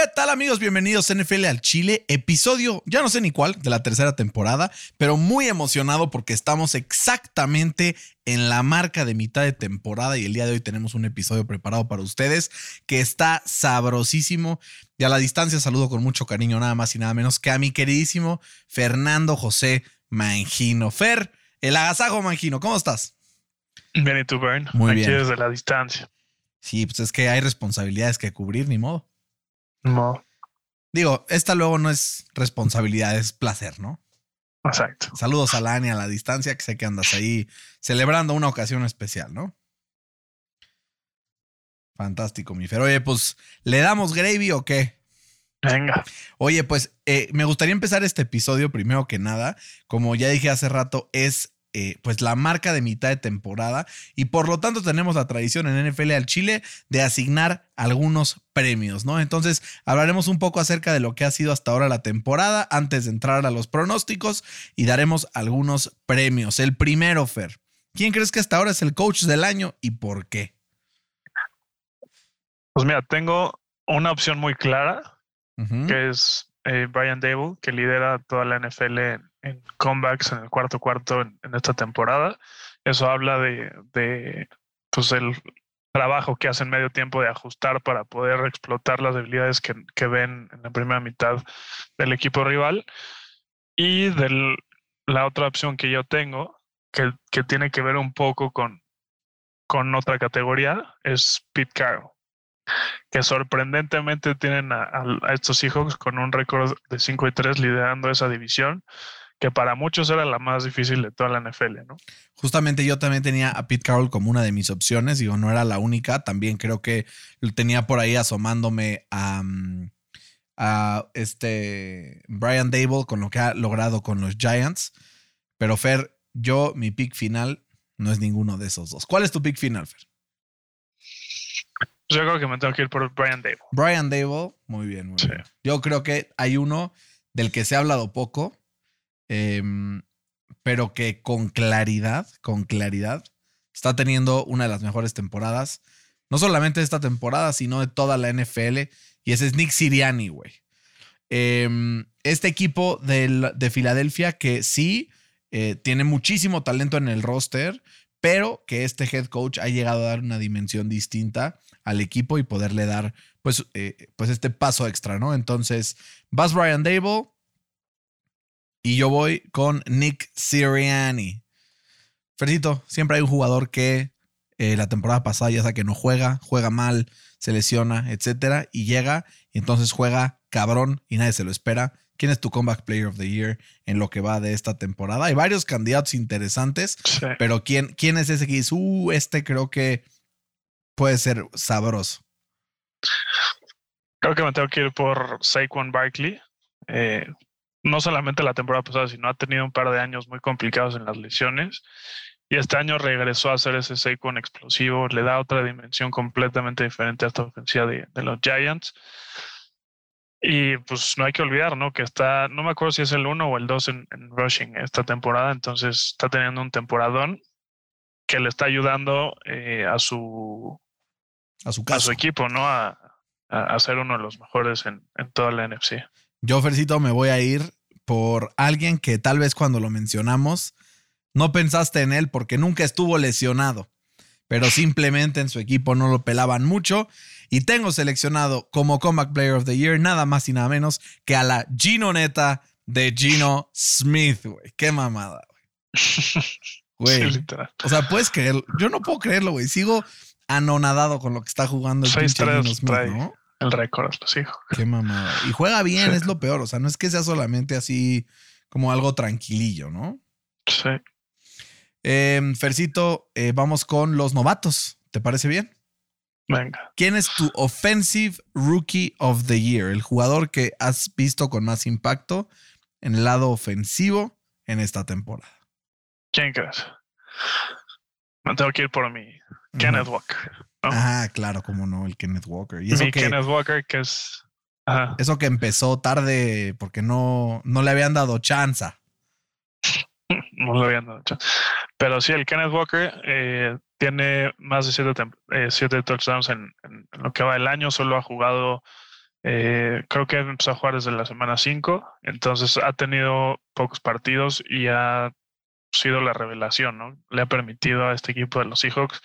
¿Qué tal amigos? Bienvenidos a NFL al Chile, episodio, ya no sé ni cuál, de la tercera temporada, pero muy emocionado porque estamos exactamente en la marca de mitad de temporada y el día de hoy tenemos un episodio preparado para ustedes que está sabrosísimo y a la distancia saludo con mucho cariño nada más y nada menos que a mi queridísimo Fernando José Mangino. Fer, el agasajo Mangino, ¿cómo estás? Bien, y tú, Bern. Muy Aquí bien. desde la distancia. Sí, pues es que hay responsabilidades que cubrir, ni modo. No, Digo, esta luego no es responsabilidad, es placer, ¿no? exacto. Saludos a Lani a la distancia, que sé que andas ahí celebrando una ocasión especial, ¿no? Fantástico, mi Fer. Oye, pues, ¿le damos gravy o qué? Venga. Oye, pues, eh, me gustaría empezar este episodio primero que nada. Como ya dije hace rato, es eh, pues la marca de mitad de temporada y por lo tanto tenemos la tradición en NFL al Chile de asignar algunos premios, ¿no? Entonces hablaremos un poco acerca de lo que ha sido hasta ahora la temporada antes de entrar a los pronósticos y daremos algunos premios. El primero, Fer. ¿Quién crees que hasta ahora es el coach del año y por qué? Pues mira, tengo una opción muy clara, que es eh, Brian Dable, que lidera toda la NFL en, en comebacks en el cuarto cuarto en, en esta temporada. Eso habla de, de pues el trabajo que hace en medio tiempo de ajustar para poder explotar las debilidades que, que ven en la primera mitad del equipo rival. Y de la otra opción que yo tengo, que, que tiene que ver un poco con, con otra categoría, es Pete Carroll que sorprendentemente tienen a, a- a estos Seahawks con un récord de 5 y 3 liderando esa división, que para muchos era la más difícil de toda la NFL, ¿no? Justamente yo también tenía a Pete Carroll como una de mis opciones, digo, no era la única, también creo que lo tenía por ahí asomándome a, mm, a este Brian Dable con lo que ha logrado con los Giants, pero Fer, yo mi pick final no es ninguno de esos dos. ¿Cuál es tu pick final, Fer? Yo creo que me tengo que ir por Brian Dable. Brian Dable, muy bien, muy Sí. bien. Yo creo que hay uno del que se ha hablado poco, em, pero que con claridad, con claridad, está teniendo una de las mejores temporadas, no solamente de esta temporada, sino de toda la NFL, y ese es Nick Siriani, güey. Em, este equipo de Filadelfia que sí eh, tiene muchísimo talento en el roster, pero que este head coach ha llegado a dar una dimensión distinta al equipo y poderle dar pues, eh, pues este paso extra, ¿no? Entonces, vas Brian Dable y yo voy con Nick Sirianni. Fercito, siempre hay un jugador que eh, la temporada pasada ya sea que no juega, juega mal, se lesiona, etcétera, y llega y entonces juega cabrón y nadie se lo espera. ¿Quién es tu comeback player of the year en lo que va de esta temporada? Hay varios candidatos interesantes, Sí. pero ¿quién, quién es ese que dice, uh, este creo que puede ser sabroso? Creo que me tengo que ir por Saquon Barkley. Eh, no solamente la temporada pasada, sino ha tenido un par de años muy complicados en las lesiones. Y este año regresó a ser ese Saquon explosivo, le da otra dimensión completamente diferente a esta ofensiva de, de los Giants. Y pues no hay que olvidar, ¿no? Que está, no me acuerdo si es el 1 o el 2 en, en rushing esta temporada, entonces está teniendo un temporadón que le está ayudando eh, a su A su a caso. su equipo, ¿no? A, a, a ser uno de los mejores en, en toda la NFC. Yo, Fercito, me voy a ir por alguien que tal vez cuando lo mencionamos no pensaste en él porque nunca estuvo lesionado, pero simplemente en su equipo no lo pelaban mucho. Y tengo seleccionado como Comeback Player of the Year nada más y nada menos que a la Gino Neta de Gino Smith, güey. Qué mamada, güey. Güey. Sí. O sea, puedes creerlo. Yo no puedo creerlo, güey. Sigo anonadado con lo que está jugando el Seis pinche tres Gino Smith. ¿no? El récord, los hijos. Qué mamada. Y juega bien, Sí. es lo peor. O sea, no es que sea solamente así como algo tranquilillo, ¿no? Sí. Eh, Fercito, eh, vamos con los novatos. ¿Te parece bien? Venga. ¿Quién es tu Offensive Rookie of the Year? El jugador que has visto con más impacto en el lado ofensivo en esta temporada. ¿Quién crees? Me tengo que ir por mi Kenneth Walker. ¿No? Ah, claro, cómo no, el Kenneth Walker. Y eso mi que, Kenneth Walker, que es. Ajá. eso que empezó tarde porque no, no le habían dado chance. no lo habían dado chance. Pero sí, el Kenneth Walker eh, tiene más de siete, eh, siete touchdowns en lo que va el año. Solo ha jugado, eh, creo que empezó a jugar desde la semana 5. Entonces ha tenido pocos partidos y ha sido la revelación, ¿no? Le ha permitido a este equipo de los Seahawks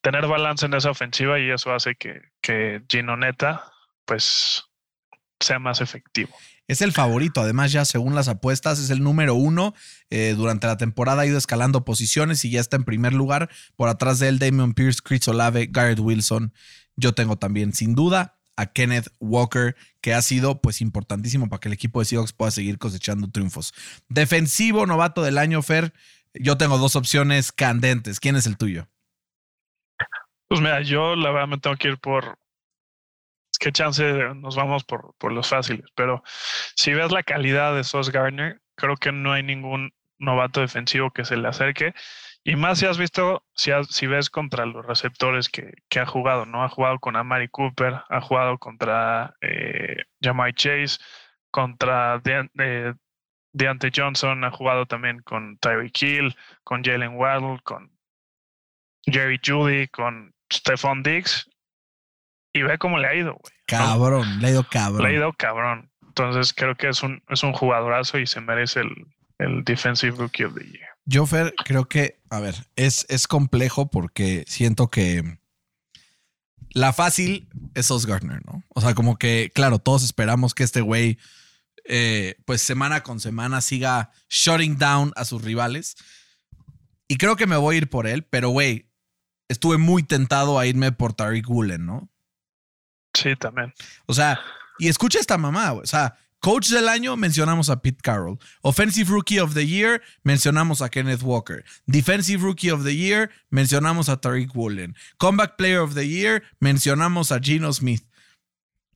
tener balance en esa ofensiva y eso hace que, que Gino Neta, pues, sea más efectivo. Es el favorito, además ya según las apuestas es el número uno. Eh, durante la temporada ha ido escalando posiciones y ya está en primer lugar. Por atrás de él, Damian Pierce, Chris Olave, Garrett Wilson. Yo tengo también, sin duda, Kenneth Walker, que ha sido pues importantísimo para que el equipo de Seahawks pueda seguir cosechando triunfos. Defensivo novato del año, Fer. Yo tengo dos opciones candentes. ¿Quién es el tuyo? Pues mira, yo la verdad me tengo que ir por. Que chance nos vamos por, por los fáciles, pero si ves la calidad de Sos Gardner, creo que no hay ningún novato defensivo que se le acerque. Y más si has visto, si, has- si ves contra los receptores que, que ha jugado, ¿no? Ha jugado con Amari Cooper, ha jugado contra eh, Jamai Chase, contra Dean- eh, Deontay Johnson, ha jugado también con Tyreek Hill, con Jalen Waddle, con Jerry Judy, con Stephon Diggs. Y ve cómo le ha ido, güey. Cabrón, le ha ido cabrón. Le ha ido cabrón. Entonces creo que es un, es un jugadorazo y se merece el, el Defensive Rookie of the Year. Yo, Fer, creo que, a ver, es, es complejo porque siento que la fácil es Sos Gardner, ¿no? O sea, como que, claro, todos esperamos que este güey, eh, pues semana con semana siga shutting down a sus rivales. Y creo que me voy a ir por él, pero güey, estuve muy tentado a irme por Tariq Woolen, ¿no? Sí, también. O sea, y escucha esta mamá, güey. O sea, coach del año mencionamos a Pete Carroll. Offensive Rookie of the Year mencionamos a Kenneth Walker. Defensive Rookie of the Year mencionamos a Tariq Woolen. Comeback Player of the Year mencionamos a Gino Smith.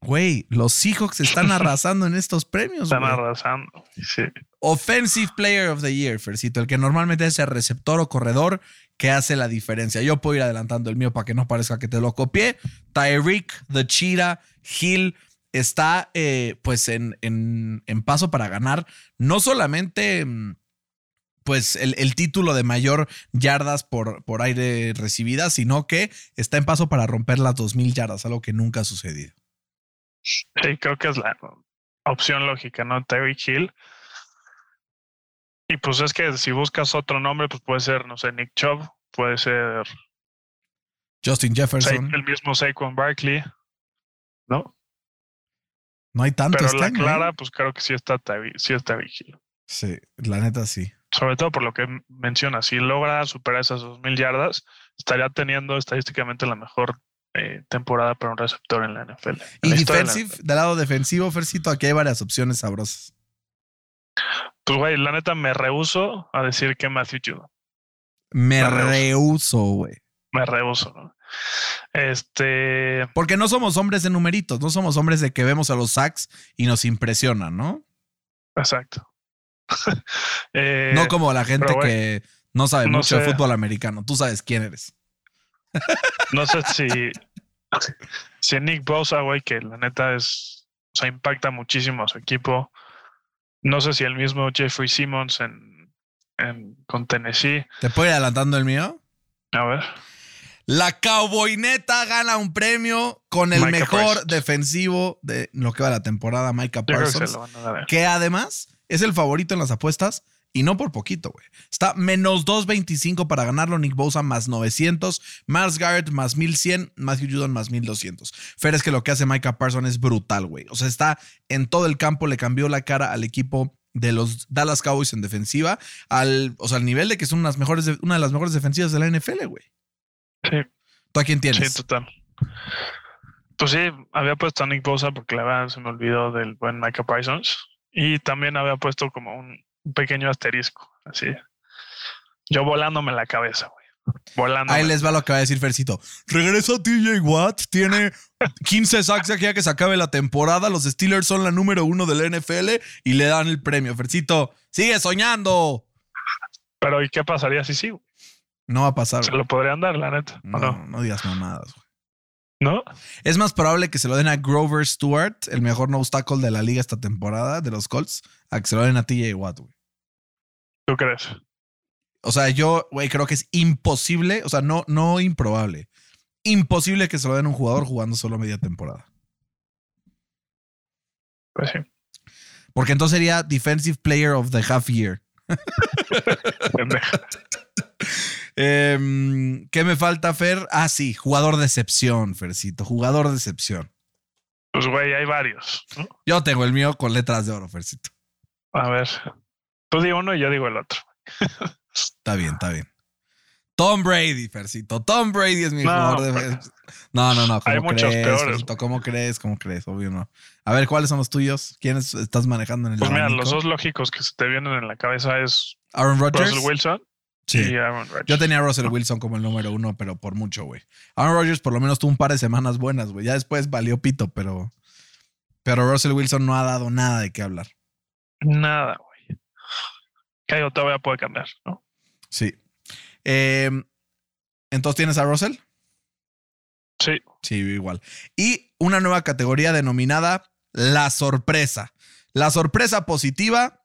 Güey, los Seahawks están arrasando en estos premios. Están arrasando. Sí. Offensive Player of the Year, Fercito, el que normalmente es el receptor o corredor que hace la diferencia. Yo puedo ir adelantando el mío para que no parezca que te lo copié. Tyreek, The Cheetah, Hill está eh, pues en, en- en paso para ganar no solamente mm, pues el, el título de mayor yardas por, por aire recibidas, sino que está en paso para romper las 2.000 yardas, algo que nunca ha sucedido. Sí, creo que es la opción lógica, ¿no? Terry Hill. Y pues es que si buscas otro nombre, pues puede ser, no sé, Nick Chubb, puede ser Justin Jefferson. el mismo Saquon Barkley, ¿no? No hay tanto Pero este la ¿eh? clara, pues creo que sí está sí está. Sí, la neta sí. Sobre todo por lo que menciona, si logra superar esas 2.000 yardas, estaría teniendo estadísticamente la mejor eh, temporada para un receptor en la NFL. en Y la historia de la defensive, del lado defensivo, Fercito, aquí hay varias opciones sabrosas. Pues, güey, la neta me rehuso a decir que Matthew Judon. Me Me rehuso, güey. Me rehuso, ¿no? Este. Porque no somos hombres de numeritos, no somos hombres de que vemos a los sacks y nos impresionan, ¿no? Exacto. Eh, no como la gente que no sabe no mucho de fútbol americano. Tú sabes quién eres. No sé si. si Nick Bosa, güey, que la neta es. O sea, impacta muchísimo a su equipo. No sé si el mismo Jeffrey Simmons en, en, con Tennessee. ¿Te puedo ir adelantando el mío? A ver. La Cowboyneta gana un premio con el Micah mejor Parsons. defensivo de lo que va la temporada, Micah que Parsons. que además es el favorito en las apuestas y no por poquito, güey. Está menos 225 para ganarlo, Nick Bosa más 900, Miles Garrett más 1100, Matthew Judon más 1200. Fer es que lo que hace Micah Parsons es brutal, güey. O sea, está en todo el campo, le cambió la cara al equipo de los Dallas Cowboys en defensiva, al, o sea, al nivel de que son unas mejores, una de las mejores defensivas de la NFL, güey. Sí, ¿Tú a quién tienes? sí, total. Pues sí, había puesto a Nick Bosa porque la verdad se me olvidó del buen Micah Parsons. Y también había puesto como un, un pequeño asterisco, así. Yo volándome la cabeza, güey. Volando. Ahí les va lo que va a decir Fercito. Regresa TJ Watt, tiene 15 sacks aquí a que se acabe la temporada. Los Steelers son la número uno del NFL y le dan el premio. Fercito, sigue soñando. Pero ¿y qué pasaría si sí? No va a pasar. Se güey. lo podrían dar, la neta. ¿o No, No, no digas mamadas, güey. ¿No? Es más probable que se lo den a Grover Stewart, el mejor no obstáculo de la liga esta temporada de los Colts, a que se lo den a TJ Watt, güey. ¿Tú crees? O sea, yo, güey, creo que es imposible, o sea, no, no improbable. Imposible que se lo den a un jugador jugando solo media temporada. Pues sí. Porque entonces sería Defensive Player of the Half Year. Em, ¿Qué me falta, Fer? Ah, sí, jugador de excepción, Fercito. Jugador de excepción. Pues, güey, hay varios. ¿no? Yo tengo el mío con letras de oro, Fercito. A ver. Tú di uno y yo digo el otro. Está bien, está bien. Tom Brady, Fercito. Tom Brady es mi No, jugador de. No, no, no. ¿Cómo hay muchos crees, peores, Fercito? ¿Cómo crees? ¿Cómo crees? Obvio no. A ver, ¿cuáles son los tuyos? ¿Quiénes estás manejando en el Pues mira, los dos lógicos que se te vienen en la cabeza es Aaron Rodgers. Russell Wilson Sí. y Aaron Rodgers. Yo tenía a Russell Wilson como el número uno, pero por mucho, güey. Aaron Rodgers por lo menos tuvo un par de semanas buenas, güey. Ya después valió pito, pero. Pero Russell Wilson no ha dado nada de qué hablar. Nada, güey. Que algo todavía puede cambiar, ¿no? Sí. Eh, Entonces tienes a Russell. Sí. Sí, igual. Y una nueva categoría denominada la sorpresa. La sorpresa positiva.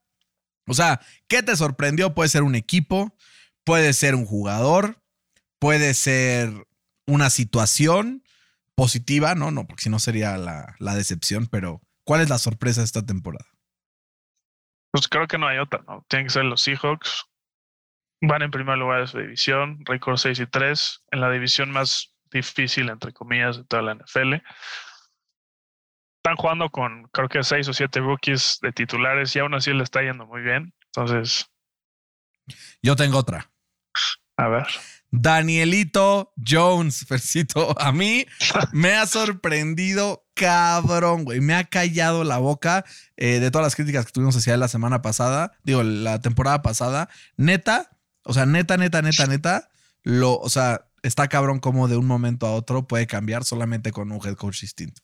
O sea, ¿qué te sorprendió? Puede ser un equipo, puede ser un jugador, puede ser una situación positiva, ¿no? No, porque si no sería la, la decepción, pero ¿cuál es la sorpresa de esta temporada? Pues creo que no hay otra, ¿no? Tienen que ser los Seahawks. Van en primer lugar de su división, récord 6 y 3, en la división más difícil, entre comillas, de toda la NFL. Están jugando con, creo que 6 o 7 rookies de titulares y aún así le está yendo muy bien. Entonces, Yo tengo otra. A ver. Danielito Jones, Fercito. A mí me ha sorprendido cabrón, güey. Me ha callado la boca eh, de todas las críticas que tuvimos hacia él la semana pasada. Digo, la temporada pasada. Neta, o sea, neta, neta, neta, neta. Lo, o sea, está cabrón como de un momento a otro puede cambiar solamente con un head coach distinto.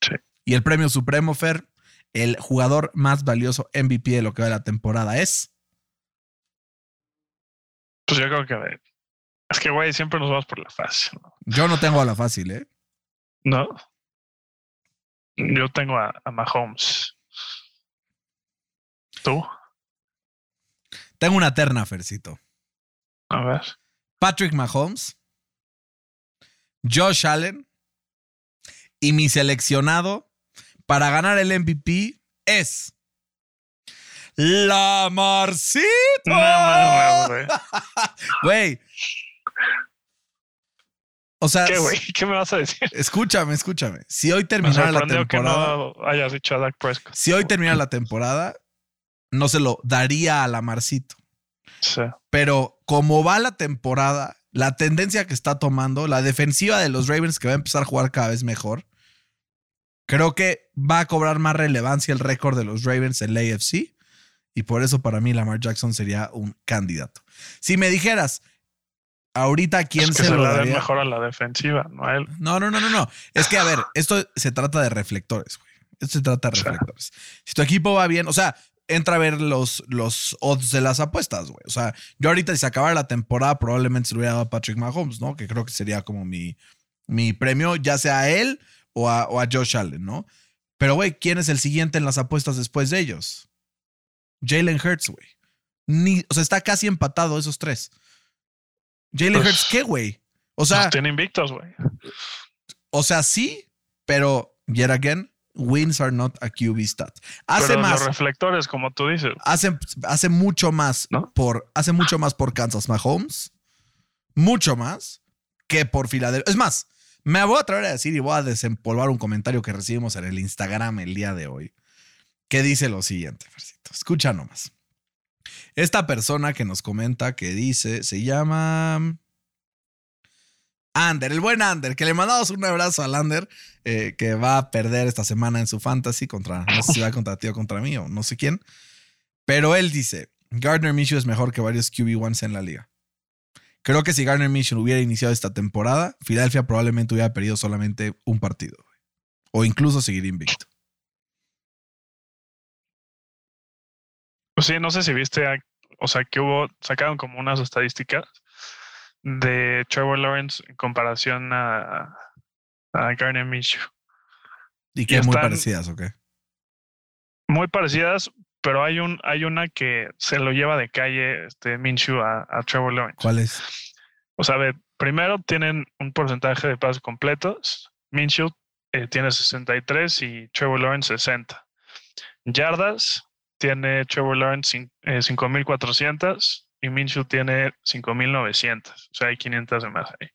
Sí. Y el premio supremo, Fer, el jugador más valioso MVP de lo que va de la temporada es. Pues yo creo que. Es que, güey, siempre nos vamos por la fácil, ¿no? Yo no tengo a la fácil, ¿eh? ¿No? Yo tengo a, a Mahomes. ¿Tú? Tengo una terna, Fercito. A ver. Patrick Mahomes, Josh Allen y mi seleccionado para ganar el MVP es la Marcito. No, no, no, güey. Güey. O sea, ¿Qué, güey? ¿Qué me vas a decir? escúchame, escúchame. Si hoy terminara la que temporada, no hayas dicho a Dak Prescott. si hoy termina la temporada, no se lo daría a la Marcito. Sí. Pero como va la temporada, la tendencia que está tomando, la defensiva de los Ravens que va a empezar a jugar cada vez mejor, creo que va a cobrar más relevancia el récord de los Ravens en la AFC. Y por eso para mí Lamar Jackson sería un candidato. Si me dijeras, ahorita quién Es que se, se lo daría? mejor a la defensiva, no a él. No, no, no, no, no. Es que, a ver, esto se trata de reflectores, güey. Esto se trata de reflectores. Si tu equipo va bien, o sea, entra a ver los, los odds de las apuestas, güey. O sea, yo ahorita si se acabara la temporada probablemente se lo hubiera dado a Patrick Mahomes, ¿no? Que creo que sería como mi, mi premio, ya sea a él o a, o a Josh Allen, ¿no? Pero, güey, ¿quién es el siguiente en las apuestas después de ellos? Jalen Hurts, güey. Ni, o sea, está casi empatado esos tres. Jalen Hurts, ¿qué, güey? O sea, invictos, güey. o sea, sí, pero yet again, wins are not a QB stat. Hace Pero más, los reflectores, como tú dices. hace, hace mucho más ¿No? por, hace mucho más por Kansas Mahomes, mucho más que por Filadelfia. Es más, me voy a atrever a decir y voy a desempolvar un comentario que recibimos en el Instagram el día de hoy, que dice lo siguiente, Fercito. Escucha nomás. Esta persona que nos comenta que dice, se llama Ander, el buen Ander, que le mandamos un abrazo al Ander, eh, que va a perder esta semana en su fantasy contra, no sé si va contra ti o contra mí o no sé quién. Pero él dice, Gardner Minshew es mejor que varios QB1s en la liga. Creo que si Gardner Minshew hubiera iniciado esta temporada, Filadelfia probablemente hubiera perdido solamente un partido. O incluso seguir invicto. Pues sí, no sé si viste a- o sea, que hubo, sacaron como unas estadísticas de Trevor Lawrence en comparación a, a Garner Minshew. ¿Y que muy parecidas o qué? Muy parecidas, pero hay un hay una que se lo lleva de calle este Minshew a, a Trevor Lawrence. ¿Cuál es? O sea, primero tienen un porcentaje de pases completos. Minshew eh, tiene 63 y Trevor Lawrence 60. Yardas tiene Trevor Lawrence 5.400 eh, y Minshew tiene 5.900. O sea, hay 500 de más ahí.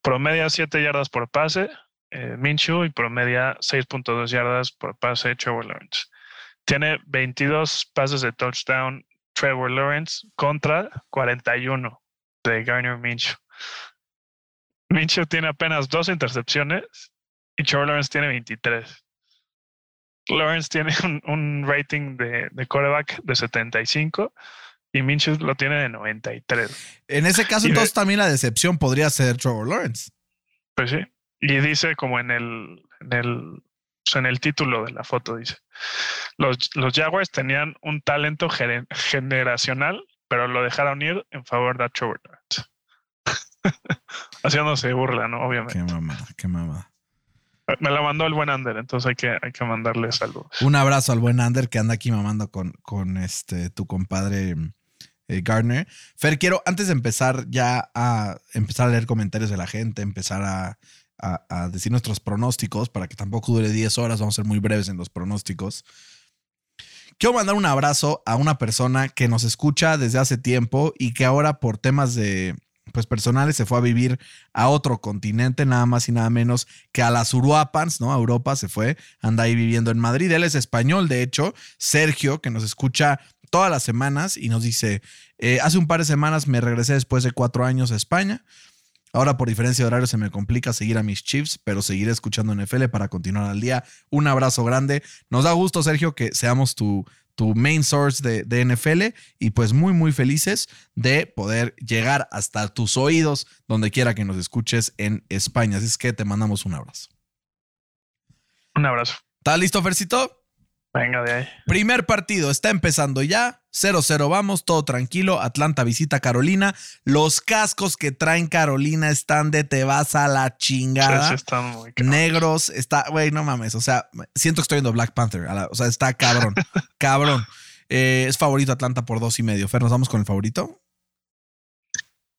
Promedia 7 yardas por pase eh, Minshew y promedia 6.2 yardas por pase Trevor Lawrence. Tiene 22 pases de touchdown Trevor Lawrence contra 41 de Garner Minshew. Minshew tiene apenas dos intercepciones y Trevor Lawrence tiene 23. Lawrence tiene un, rating de, de quarterback de 75 y Minshew lo tiene de 93. En ese caso, entonces también la decepción podría ser Trevor Lawrence. Pues sí. Y dice como en el, en el, en el título de la foto, dice, los, los Jaguars tenían un talento generacional, pero lo dejaron ir en favor de Trevor Lawrence. Haciéndose burla, ¿no? Obviamente. Qué mamada, qué mamada. Me la mandó el buen Ander, entonces hay que, hay que mandarle saludos. Un abrazo al buen Ander que anda aquí mamando con, con este tu compadre eh, Gardner. Fer, quiero, antes de empezar ya a empezar a leer comentarios de la gente, empezar a, a, decir nuestros pronósticos, para que tampoco dure 10 horas, vamos a ser muy breves en los pronósticos. Quiero mandar un abrazo a una persona que nos escucha desde hace tiempo y que ahora por temas de, pues personales se fue a vivir a otro continente, nada más y nada menos que a las Uruapans, ¿no? A Europa se fue, anda ahí viviendo en Madrid. Él es español, de hecho, Sergio, que nos escucha todas las semanas y nos dice, eh, hace un par de semanas me regresé después de cuatro años a España. Ahora por diferencia de horario se me complica seguir a mis Chiefs, pero seguiré escuchando NFL para continuar al día. Un abrazo grande. Nos da gusto, Sergio, que seamos tu, tu main source de, NFL y pues muy muy felices de poder llegar hasta tus oídos donde quiera que nos escuches en España. Así es que te mandamos un abrazo. Un abrazo. ¿Estás listo, Fercito? Venga de ahí. Primer partido, está empezando ya. 0-0, vamos, todo tranquilo. Atlanta visita Carolina. Los cascos que traen Carolina están de te vas a la chingada. Sí, están muy Negros, está, güey, no mames. O sea, siento que estoy viendo Black Panther. o sea, está cabrón, cabrón. Eh, es favorito Atlanta por dos y medio. Fer, ¿nos vamos con el favorito?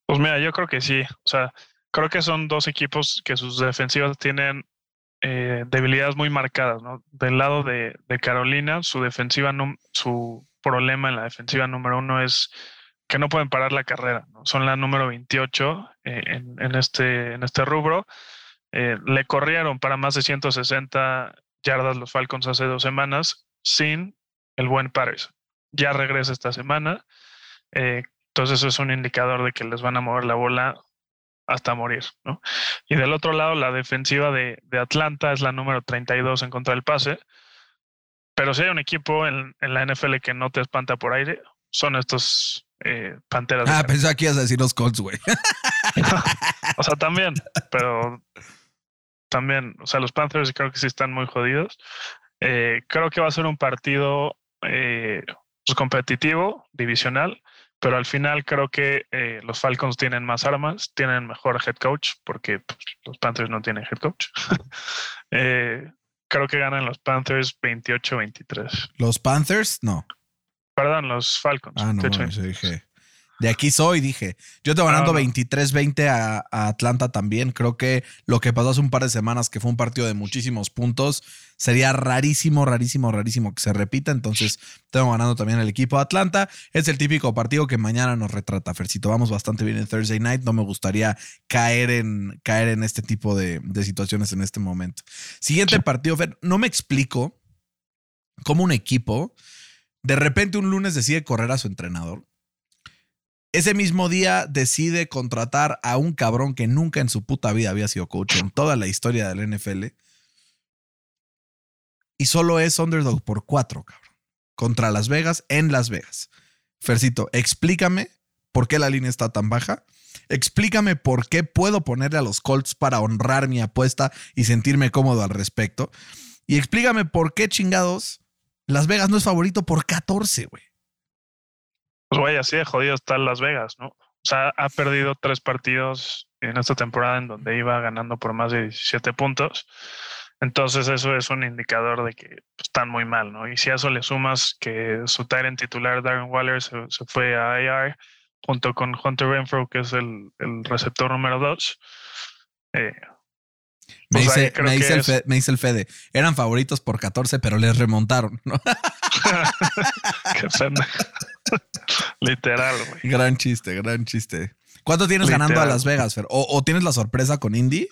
Pues mira, yo creo que sí. O sea, creo que son dos equipos que sus defensivas tienen eh, debilidades muy marcadas, ¿no? Del lado de, Carolina, su defensiva, su problema en la defensiva número uno es que no pueden parar la carrera, ¿no? Son la número 28 eh, en, este, en este rubro. Eh, le corrieron para más de 160 yardas los Falcons hace dos semanas sin el buen Paris. Ya regresa esta semana. entonces eso es un indicador de que les van a mover la bola hasta morir, ¿no? Y del otro lado, la defensiva de, Atlanta es la número 32 en contra del pase. Pero si hay un equipo en, la NFL que no te espanta por aire, son estos eh, Panteras. Ah, pensaba que ibas a decir los Colts, güey. o sea, también, pero también, o sea, los Panthers creo que sí están muy jodidos. Eh, creo que va a ser un partido eh, pues, competitivo, divisional, pero al final creo que eh, los Falcons tienen más armas, tienen mejor head coach, porque pues, los Panthers no tienen head coach. Eh, creo que ganan los Panthers 28-23. ¿Los Panthers? No. Perdón, los Falcons. Ah, no, dije. De aquí soy, dije. Yo te ganando 23-20 a, Atlanta también. Creo que lo que pasó hace un par de semanas, que fue un partido de muchísimos puntos, sería rarísimo, rarísimo, rarísimo que se repita. Entonces, tengo ganando también el equipo de Atlanta. Es el típico partido que mañana nos retrata, Fercito. Vamos bastante bien en Thursday night. No me gustaría caer en, caer en este tipo de, de situaciones en este momento. Siguiente partido, Fer. No me explico cómo un equipo de repente un lunes decide correr a su entrenador ese mismo día decide contratar a un cabrón que nunca en su puta vida había sido coach en toda la historia del NFL. Y solo es underdog por cuatro, cabrón. Contra Las Vegas, en Las Vegas. Fercito, explícame por qué la línea está tan baja. Explícame por qué puedo ponerle a los Colts para honrar mi apuesta y sentirme cómodo al respecto. Y explícame por qué chingados Las Vegas no es favorito por 14, güey. Pues güey, así de jodido está Las Vegas, ¿no? O sea, ha perdido tres partidos en esta temporada en donde iba ganando por más de 17 puntos. Entonces eso es un indicador de que pues, están muy mal, ¿no? Y si a eso le sumas que su Tyrant titular, Darren Waller, se, fue a AR junto con Hunter Renfro, que es el, receptor número dos. Eh, me, pues dice, me, dice el me, dice el Fede, eran favoritos por 14, pero les remontaron, ¿no? Qué. Literal, güey. Gran chiste, gran chiste. ¿Cuánto tienes ganando a Las Vegas, Fer? ¿O, tienes la sorpresa con Indy?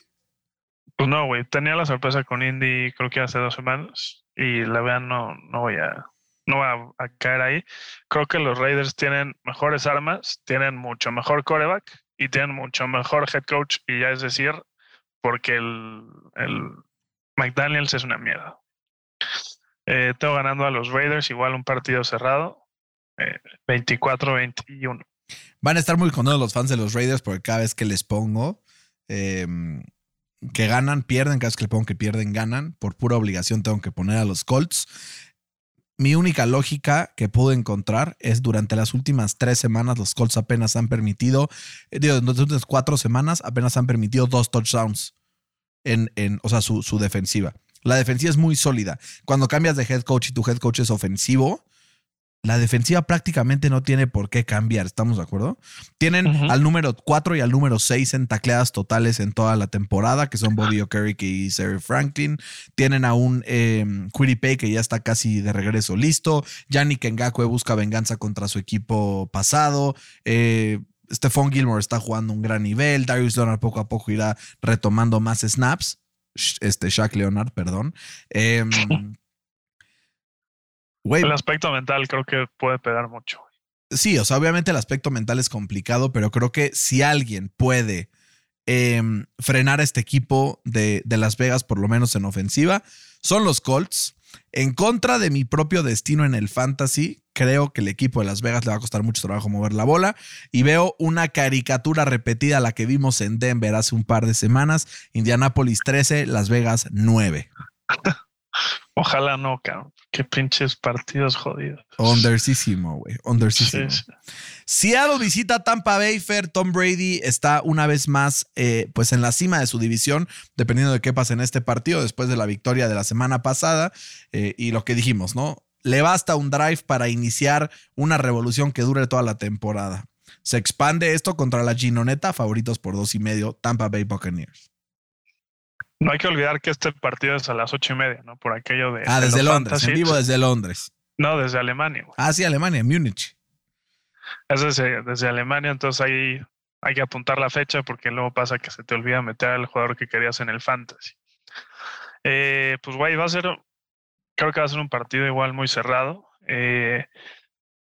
Pues no, güey. Tenía la sorpresa con Indy creo que hace dos semanas. Y la vean, no, no voy a no va a caer ahí. Creo que los Raiders tienen mejores armas, tienen mucho mejor coreback y tienen mucho mejor head coach. Y ya es decir, porque el, el McDaniels es una mierda. Eh, tengo ganando a los Raiders, igual un partido cerrado, 24-21. Eh, Van a estar muy contentos los fans de los Raiders porque cada vez que les pongo em, que ganan, pierden, cada vez que le pongo que pierden, ganan. Por pura obligación tengo que poner a los Colts. Mi única lógica que pude encontrar es durante las últimas tres semanas los Colts apenas han permitido, eh, digo, en las últimas cuatro semanas apenas han permitido dos touchdowns en, en o sea, su, su defensiva. La defensiva es muy sólida. Cuando cambias de head coach y tu head coach es ofensivo, la defensiva prácticamente no tiene por qué cambiar, ¿estamos de acuerdo? Tienen al número 4 y al número 6 en tacleadas totales en toda la temporada, que son Bobby O'Kerrick y Sarah Franklin. Tienen a un eh, Pay que ya está casi de regreso listo. Yannick Ngakwe busca venganza contra su equipo pasado. Eh, Stephon Gilmore está jugando un gran nivel. Darius Leonard poco a poco irá retomando más snaps. Este, Shaq Leonard, perdón. Eh, el aspecto mental creo que puede pegar mucho. Sí, o sea, obviamente el aspecto mental es complicado, pero creo que si alguien puede em, frenar a este equipo de, de, Las Vegas, por lo menos en ofensiva, son los Colts. En contra de mi propio destino en el fantasy, creo que el equipo de Las Vegas le va a costar mucho trabajo mover la bola y veo una caricatura repetida la que vimos en Denver hace un par de semanas. Indianapolis 13, Las Vegas 9. Ojalá no, cabrón. Qué pinches partidos jodidos. Ondersísimo, güey. Ondersísimo. Sí, Seattle visita Tampa Bay. Fair Tom Brady está una vez más eh, pues en la cima de su división, dependiendo de qué pase en este partido, después de la victoria de la semana pasada. Eh, y lo que dijimos, ¿no? Le basta un drive para iniciar una revolución que dure toda la temporada. Se expande esto contra la Ginoneta, favoritos por dos y medio, Tampa Bay Buccaneers. No hay que olvidar que este partido es a las ocho y media, ¿no? Por aquello de. Ah, desde Londres, en vivo desde Londres. No, desde Alemania. Ah, sí, Alemania, Múnich. Es desde, desde, Alemania, entonces ahí hay que apuntar la fecha porque luego pasa que se te olvida meter al jugador que querías en el fantasy. Eh, pues, güey, va a ser. Creo que va a ser un partido igual muy cerrado. Eh,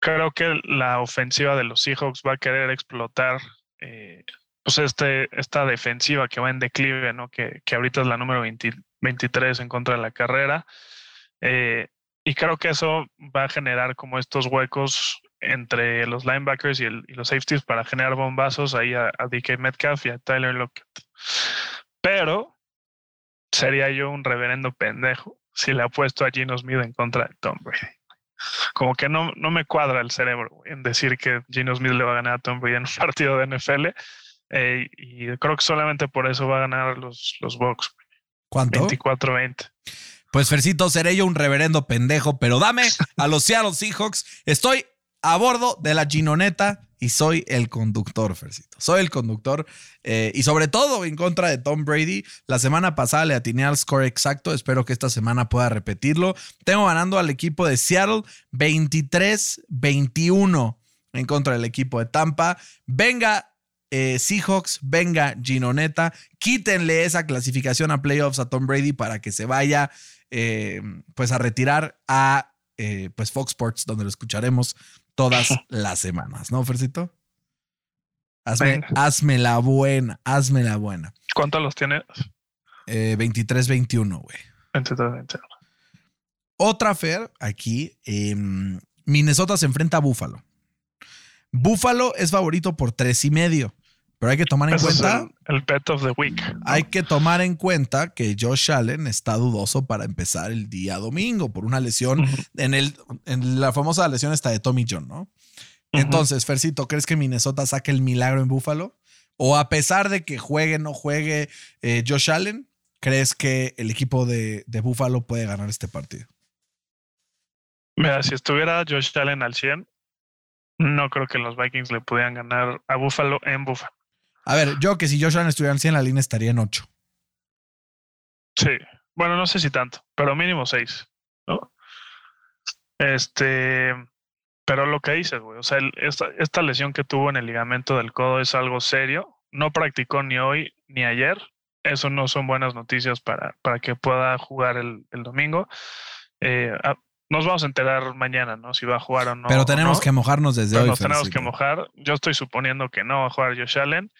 creo que la ofensiva de los Seahawks va a querer explotar eh, pues este, esta defensiva que va en declive, ¿no? Que, que ahorita es la número 23 en contra de la carrera. Eh, y creo que eso va a generar como estos huecos entre los linebackers y, los safeties para generar bombazos ahí a, DK Metcalf y a Tyler Lockett. Pero sería yo un reverendo pendejo si le apuesto a Gino Smith en contra de Tom Brady. Como que no, no me cuadra el cerebro en decir que Gino Smith le va a ganar a Tom Brady en un partido de NFL eh, y creo que solamente por eso va a ganar los, los Bucks. ¿Cuánto? 24-20. Pues Fercito, seré yo un reverendo pendejo, pero dame a los Seattle Seahawks. Estoy a bordo de la Ginoneta y soy el conductor, Fercito. Soy el conductor eh, y sobre todo en contra de Tom Brady. La semana pasada le atiné al score exacto. Espero que esta semana pueda repetirlo. Tengo ganando al equipo de Seattle 23-21 en contra del equipo de Tampa. Venga eh, Seahawks, venga Ginoneta, quítenle esa clasificación a playoffs a Tom Brady para que se vaya eh, pues a retirar a eh, pues Fox Sports, donde lo escucharemos todas las semanas, ¿no, Fercito? Hazme, la buena, hazme la buena. ¿Cuántos los tienes? 23-21, güey. 23-21. Otra Fer, aquí, em, Minnesota se enfrenta a Buffalo. Buffalo es favorito por tres y medio. Pero hay que tomar en cuenta. el, pet of the week. Hay que tomar en cuenta que Josh Allen está dudoso para empezar el día domingo por una lesión en, el, en la famosa lesión esta de Tommy John, ¿no? Entonces, Fercito, ¿crees que Minnesota saque el milagro en Buffalo? O a pesar de que juegue, no juegue eh, Josh Allen, ¿crees que el equipo de, de Buffalo puede ganar este partido? Mira, si estuviera Josh Allen al 100, no creo que los Vikings le pudieran ganar a Buffalo en Buffalo. A ver, yo que si Josh Allen estuviera 100, la línea estaría en 8. Sí, bueno, no sé si tanto, pero mínimo 6, ¿no? Este, pero lo que dices, güey, o sea, el- esta, esta lesión que tuvo en el ligamento del codo es algo serio. No practicó ni hoy ni ayer. Eso no son buenas noticias para, para que pueda jugar el, el domingo. Eh, nos vamos a enterar mañana, ¿no? Si va a jugar o no. Pero o tenemos no. que mojarnos desde Pero hoy. nos tenemos que mojar. Yo estoy suponiendo que no va a jugar Josh Allen.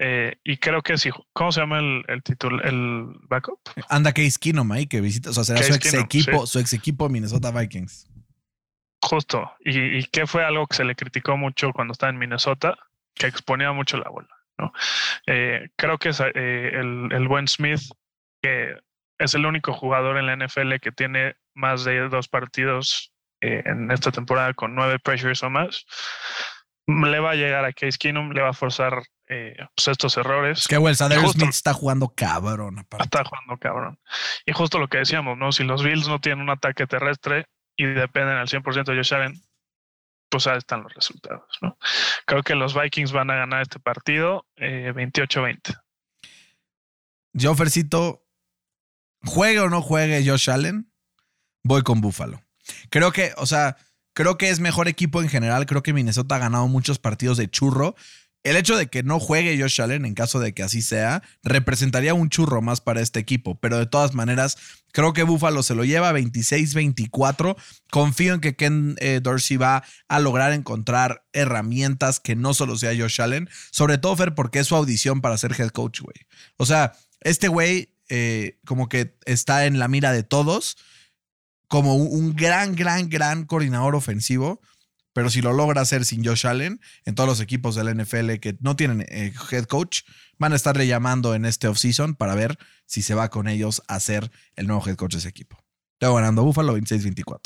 Eh, y creo que si, ¿cómo se llama el, el título, el backup? Anda Case Keenum ahí que visita, o sea, será su ex Keenum, equipo, sí. su ex equipo Minnesota Vikings. Justo. Y, y que fue algo que se le criticó mucho cuando estaba en Minnesota, que exponía mucho la bola. ¿no? Eh, creo que es, eh, el, el buen Smith, que es el único jugador en la NFL que tiene más de dos partidos en esta temporada con nueve pressures o más, le va a llegar a Case Keenum, le va a forzar eh, pues estos errores. Es que, güey, justo- Smith está jugando cabrón. Aparte. Está jugando cabrón. Y justo lo que decíamos, ¿no? Si los Bills no tienen un ataque terrestre y dependen al 100% de Josh Allen, pues ahí están los resultados, ¿no? Creo que los Vikings van a ganar este partido eh, 28-20. Yo, Fercito, juegue o no juegue Josh Allen, voy con Buffalo. Creo que, o sea, creo que es mejor equipo en general. Creo que Minnesota ha ganado muchos partidos de churro. El hecho de que no juegue Josh Allen, en caso de que así sea, representaría un churro más para este equipo. Pero de todas maneras, creo que Buffalo se lo lleva 26-24. Confío en que Ken eh, Dorsey va a lograr encontrar herramientas que no solo sea Josh Allen. Sobre todo, Fer, porque es su audición para ser head coach, güey. O sea, este güey eh, como que está en la mira de todos como un, un gran, gran, gran coordinador ofensivo. Pero si lo logra hacer sin Josh Allen, en todos los equipos del NFL que no tienen eh, head coach, van a estarle llamando en este offseason para ver si se va con ellos a ser el nuevo head coach de ese equipo. Estoy ganando Buffalo 26-24.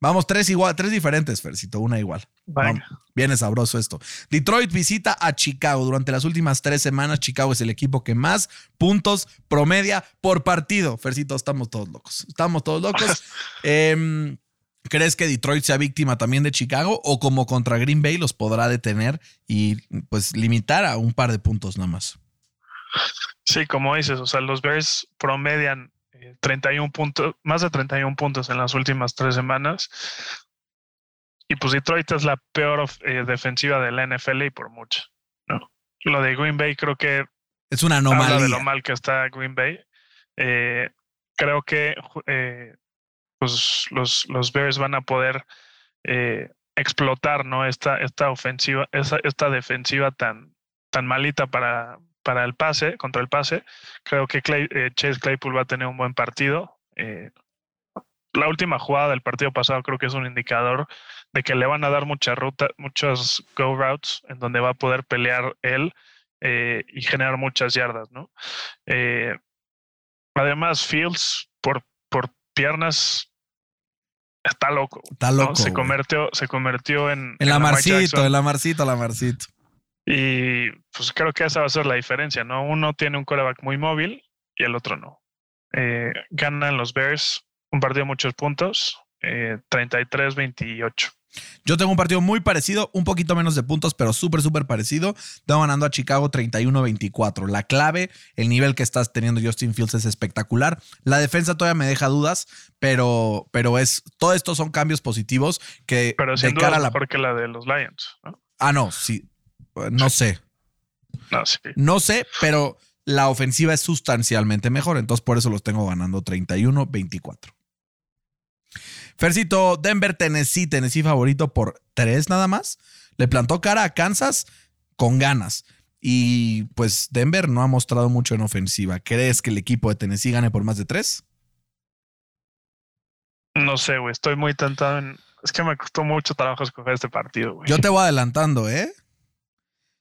Vamos, tres igual, tres diferentes, Fercito, una igual. Vamos, Viene sabroso esto. Detroit visita a Chicago. Durante las últimas tres semanas, Chicago es el equipo que más puntos promedia por partido. Fercito, estamos todos locos. Estamos todos locos. Em, ¿Crees que Detroit sea víctima también de Chicago o como contra Green Bay los podrá detener y pues limitar a un par de puntos nada más? Sí, como dices, o sea, los Bears promedian eh, 31 puntos, más de 31 puntos en las últimas tres semanas. Y pues Detroit es la peor of- eh, defensiva de la NFL y por mucho. ¿no? Lo de Green Bay creo que Es una habla de lo anomalía. mal que está Green Bay. Eh, creo que eh, pues los, los Bears van a poder eh, explotar ¿no? esta, esta ofensiva, esa- esta defensiva tan, tan malita para, para el pase, contra el pase. Creo que eh, Chase Claypool va a tener un buen partido. Eh, la última jugada del partido pasado creo que es un indicador de que le van a dar mucha ruta, muchos go routes en donde va a poder pelear él y generar muchas yardas, ¿no? Además, Fields por piernas está loco. Está ¿no? loco. Se convirtió, se convirtió en, En la Lamar Marcito, Jackson. en la Marcito, la Marcito. Y pues creo que esa va a ser la diferencia, ¿no? Uno tiene un quarterback muy móvil y el otro no. Eh, ganan los Bears un partido de muchos puntos, eh, 33-28. Yo tengo un partido muy parecido, un poquito menos de puntos, pero súper, súper parecido. Tengo ganando a Chicago 31-24. La clave, el nivel que estás teniendo Justin Fields es espectacular. La defensa todavía me deja dudas, pero, pero es, todo esto son cambios positivos que Pero sin de duda cara a la... mejor que la de los Lions, ¿no? Ah, no, sí. No sé. No, sí. No sé, pero la ofensiva es sustancialmente mejor. Entonces, por eso los tengo ganando 31-24. Fercito, Denver, Tennessee, Tennessee favorito por tres nada más. Le plantó cara a Kansas con ganas. Y pues Denver no ha mostrado mucho en ofensiva. ¿Crees que el equipo de Tennessee gane por más de tres? No sé, güey. Estoy muy tentado en. Es que me costó mucho trabajo escoger este partido, güey. Yo te voy adelantando, ¿eh?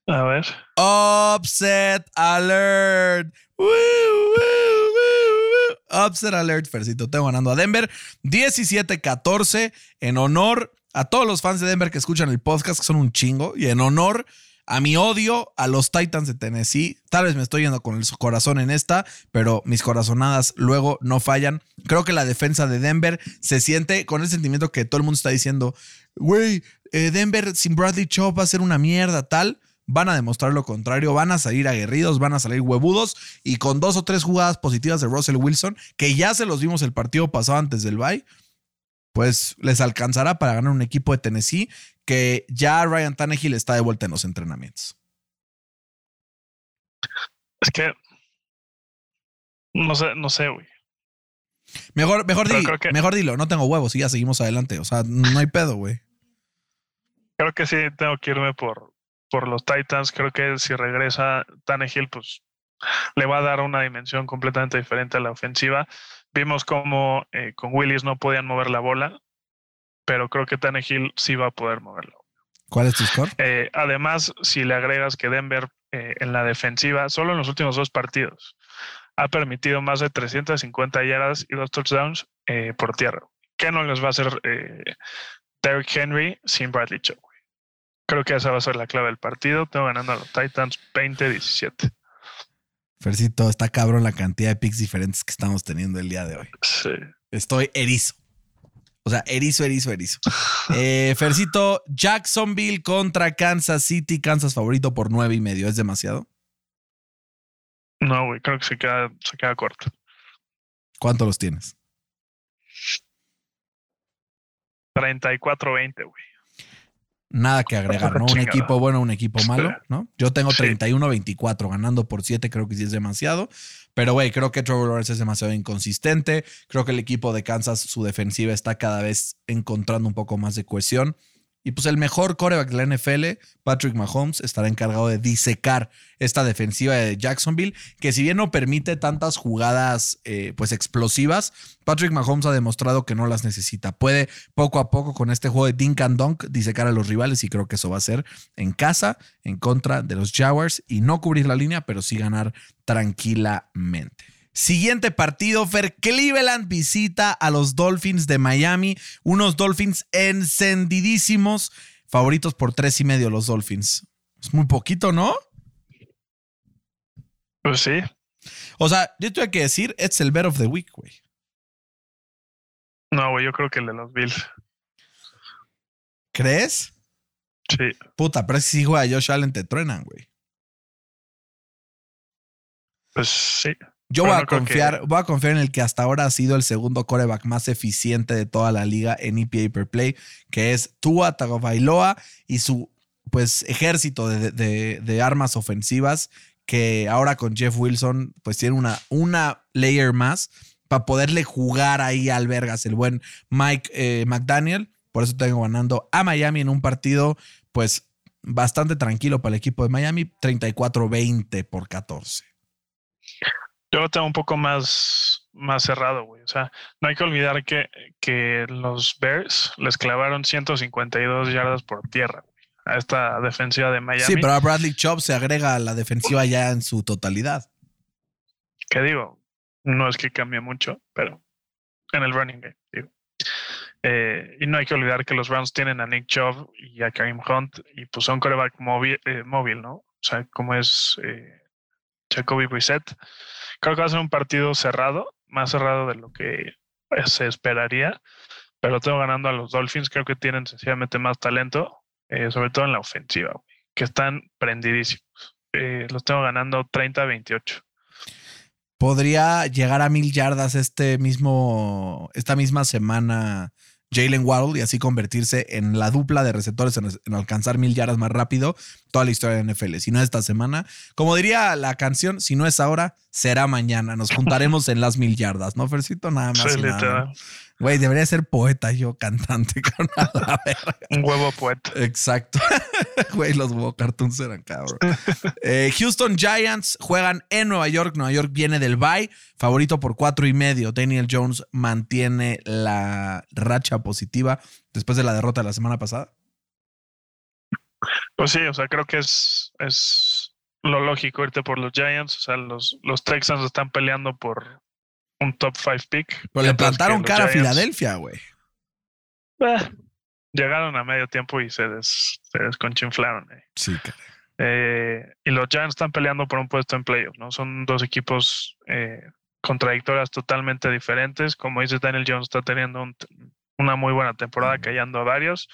A ver. Upset alert. Woo. Upset alert, Fercito. Tengo ganando a Denver 17-14 en honor a todos los fans de Denver que escuchan el podcast, que son un chingo, y en honor a mi odio a los Titans de Tennessee. Tal vez me estoy yendo con el corazón en esta, pero mis corazonadas luego no fallan. Creo que la defensa de Denver se siente con el sentimiento que todo el mundo está diciendo, güey, eh, Denver sin Bradley Chop va a ser una mierda, tal. Van a demostrar lo contrario, van a salir aguerridos, van a salir huevudos y con dos o tres jugadas positivas de Russell Wilson, que ya se los vimos el partido pasado antes del bye, pues les alcanzará para ganar un equipo de Tennessee que ya Ryan Tannehill está de vuelta en los entrenamientos. Es que no sé, no sé, güey. Mejor, mejor, mejor dilo, no tengo huevos y ya seguimos adelante. O sea, no hay pedo, güey. Creo que sí tengo que irme por, por los Titans. Creo que si regresa Tannehill, pues le va a dar una dimensión completamente diferente a la ofensiva. Vimos cómo eh, con Willis no podían mover la bola pero creo que Tannehill sí va a poder moverlo. ¿Cuál es tu score? Eh, además, si le agregas que Denver eh, en la defensiva, solo en los últimos dos partidos, ha permitido más de 350 yardas y dos touchdowns por tierra. ¿Qué no les va a hacer Derrick Henry sin Bradley Chubb? Creo que esa va a ser la clave del partido. Tengo ganando a los Titans 20-17. Fercito, está cabrón la cantidad de picks diferentes que estamos teniendo el día de hoy. Sí. Estoy erizo. O sea, erizo, erizo, erizo. Eh, Fercito, Jacksonville contra Kansas City. Kansas favorito por nueve y medio. ¿Es demasiado? No, güey, creo que se queda, se queda corto. ¿Cuánto los tienes? 34-20, güey. Nada que agregar, ¿no? Un equipo bueno, un equipo malo, ¿no? Yo tengo 31-24, ganando por 7, creo que sí es demasiado. Pero, güey, creo que Trevor Lawrence es demasiado inconsistente. Creo que el equipo de Kansas, su defensiva está cada vez encontrando un poco más de cohesión. Y pues el mejor coreback de la NFL, Patrick Mahomes, estará encargado de disecar esta defensiva de Jacksonville, que si bien no permite tantas jugadas eh, pues explosivas, Patrick Mahomes ha demostrado que no las necesita. Puede poco a poco con este juego de dink and dunk disecar a los rivales y creo que eso va a ser en casa, en contra de los Jaguars y no cubrir la línea, pero sí ganar tranquilamente. Siguiente partido, Fer Cleveland visita a los Dolphins de Miami, unos Dolphins encendidísimos, favoritos por tres y medio los Dolphins. Es muy poquito, ¿no? Pues sí. O sea, yo tengo que decir, es el bet of the week, güey. No, güey, yo creo que el de los Bills. ¿Crees? Sí. Puta, pero si juega Josh Allen te truenan, güey. Pues sí. Yo voy a confiar, voy a confiar en el que hasta ahora ha sido el segundo coreback más eficiente de toda la liga en EPA per play, que es Tua Tagovailoa y su pues ejército de, armas ofensivas que ahora con Jeff Wilson pues tiene una, una layer más para poderle jugar ahí al Vergas, el buen Mike eh, McDaniel. Por eso tengo ganando a Miami en un partido pues bastante tranquilo para el equipo de Miami, 34-20 por 14. Yo lo tengo un poco más, más cerrado, güey. O sea, no hay que olvidar que, que los Bears les clavaron 152 yardas por tierra a esta defensiva de Miami. Sí, pero a Bradley Chubb se agrega a la defensiva ya en su totalidad. ¿Qué digo? No es que cambie mucho, pero en el running game, digo. Eh, y no hay que olvidar que los Browns tienen a Nick Chubb y a Karim Hunt y pues son coreback móvil, eh, móvil ¿no? O sea, como es eh, Jacoby Brissett Creo que va a ser un partido cerrado, más cerrado de lo que se esperaría, pero tengo ganando a los Dolphins. Creo que tienen sencillamente más talento, eh, sobre todo en la ofensiva, que están prendidísimos. Eh, los tengo ganando 30-28. Podría llegar a mil yardas este mismo, esta misma semana Jalen Waddle y así convertirse en la dupla de receptores en, alcanzar mil yardas más rápido toda la historia de NFL. Si no esta semana, como diría la canción, si no es ahora, será mañana. Nos juntaremos en las mil yardas, ¿no, Fercito? Nada más. Güey, debería ser poeta yo, cantante con la Un huevo poeta. Exacto. Güey, los huevo cartoons eran cabrón. Eh, Houston Giants juegan en Nueva York. Nueva York viene del bye. Favorito por cuatro y medio. Daniel Jones mantiene la racha positiva después de la derrota de la semana pasada. Pues sí, o sea, creo que es, es lo lógico irte por los Giants. O sea, los, los Texans están peleando por un top 5 pick. Pero le plantaron cara a Filadelfia, güey. Eh, llegaron a medio tiempo y se, des, se desconchinflaron. eh. Sí, cara. Eh, y los Giants están peleando por un puesto en playoff, ¿no? Son dos equipos contradictorias totalmente diferentes. Como dice Daniel Jones, está teniendo un- una muy buena temporada, callando a varios.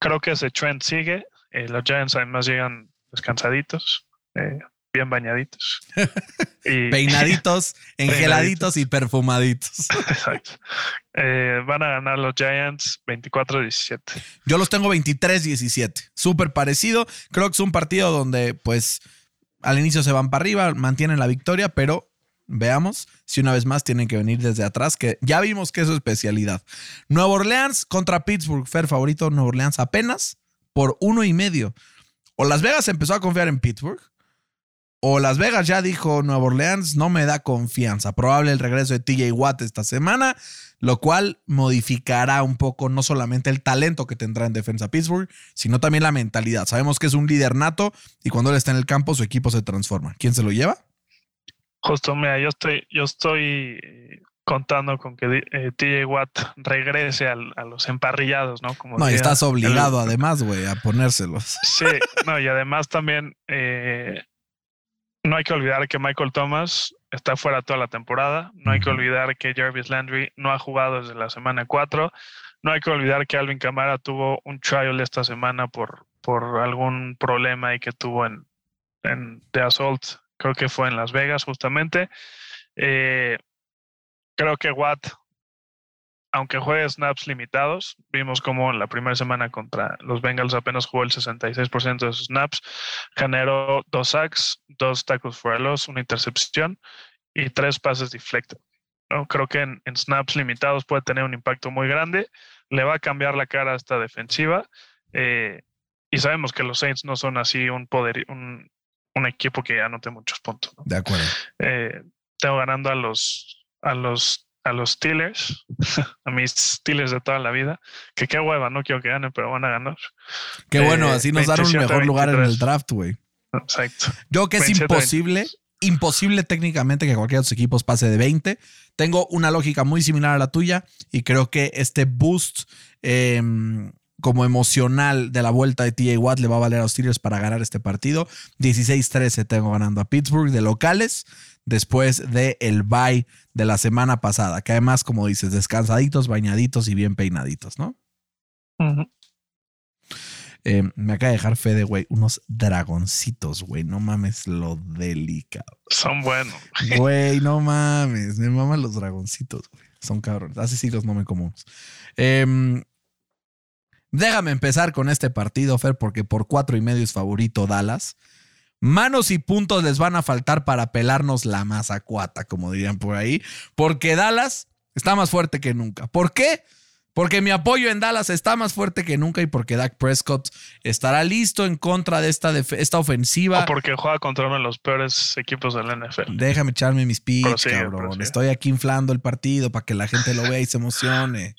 Creo que ese trend sigue. Los Giants además llegan descansaditos, eh, bien bañaditos. y, Peinaditos, engeladitos y perfumaditos. Exacto. Eh, van a ganar los Giants 24-17. Yo los tengo 23-17. Súper parecido. Creo que es un partido donde, pues, al inicio se van para arriba, mantienen la victoria, pero veamos si una vez más tienen que venir desde atrás, que ya vimos que es su especialidad. Nueva Orleans contra Pittsburgh. Fer favorito, Nueva Orleans apenas por uno y medio. O Las Vegas empezó a confiar en Pittsburgh. O Las Vegas ya dijo Nueva Orleans no me da confianza. Probable el regreso de TJ Watt esta semana, lo cual modificará un poco no solamente el talento que tendrá en defensa Pittsburgh, sino también la mentalidad. Sabemos que es un líder nato y cuando él está en el campo su equipo se transforma. ¿Quién se lo lleva? Justo, mira, yo estoy, yo estoy eh, contando con que eh, TJ Watt regrese al- a los emparrillados, ¿no? Como No, y estás el- obligado además, güey, a ponérselos. Sí, no, y además también eh, no hay que olvidar que Michael Thomas está fuera toda la temporada. No hay que olvidar que Jarvis Landry no ha jugado desde la semana 4. No hay que olvidar que Alvin Kamara tuvo un trial esta semana por, por algún problema ahí que tuvo en, en The Assault. Creo que fue en Las Vegas justamente. Eh, creo que Watt, aunque juegue snaps limitados, vimos como en la primera semana contra los Bengals apenas jugó el 66% de sus snaps, generó dos sacks, dos tackles for a loss, una intercepción y tres pases deflected. ¿no? Creo que en, en snaps limitados puede tener un impacto muy grande, le va a cambiar la cara a esta defensiva eh, y sabemos que los Saints no son así un poder, un, un equipo que anote muchos puntos. ¿no? De acuerdo. Eh, tengo ganando a los a los a los Steelers, a mis Steelers de toda la vida, que qué hueva, no quiero que ganen, pero van a ganar. Qué bueno, así nos dan un 27, mejor lugar en el 23. draft, güey. Exacto. Yo que es 27, imposible, imposible técnicamente que cualquiera de los equipos pase de 20. Tengo una lógica muy similar a la tuya y creo que este boost eh, como emocional de la vuelta de TJ Watt le va a valer a los Steelers para ganar este partido. 16-13 tengo ganando a Pittsburgh de locales después del el bye de la semana pasada, que además, como dices, descansaditos, bañaditos y bien peinaditos, ¿no? Eh, me acaba de dejar Fede, güey, unos dragoncitos, güey. No mames lo delicado. Son buenos. Güey, no mames. Me maman los dragoncitos, güey. Son cabrones. Hace siglos no me como unos. Déjame empezar con este partido, Fer, porque por cuatro y medio es favorito Dallas. Manos y puntos les van a faltar para pelarnos la mazacuata, como dirían por ahí, porque Dallas está más fuerte que nunca. ¿Por qué? Porque mi apoyo en Dallas está más fuerte que nunca y porque Dak Prescott estará listo en contra de esta, esta ofensiva. O porque juega contra uno de los peores equipos de la NFL. Déjame echarme mis Prosigue, cabrón. prosigue. Estoy aquí inflando el partido para que la gente lo vea y se emocione.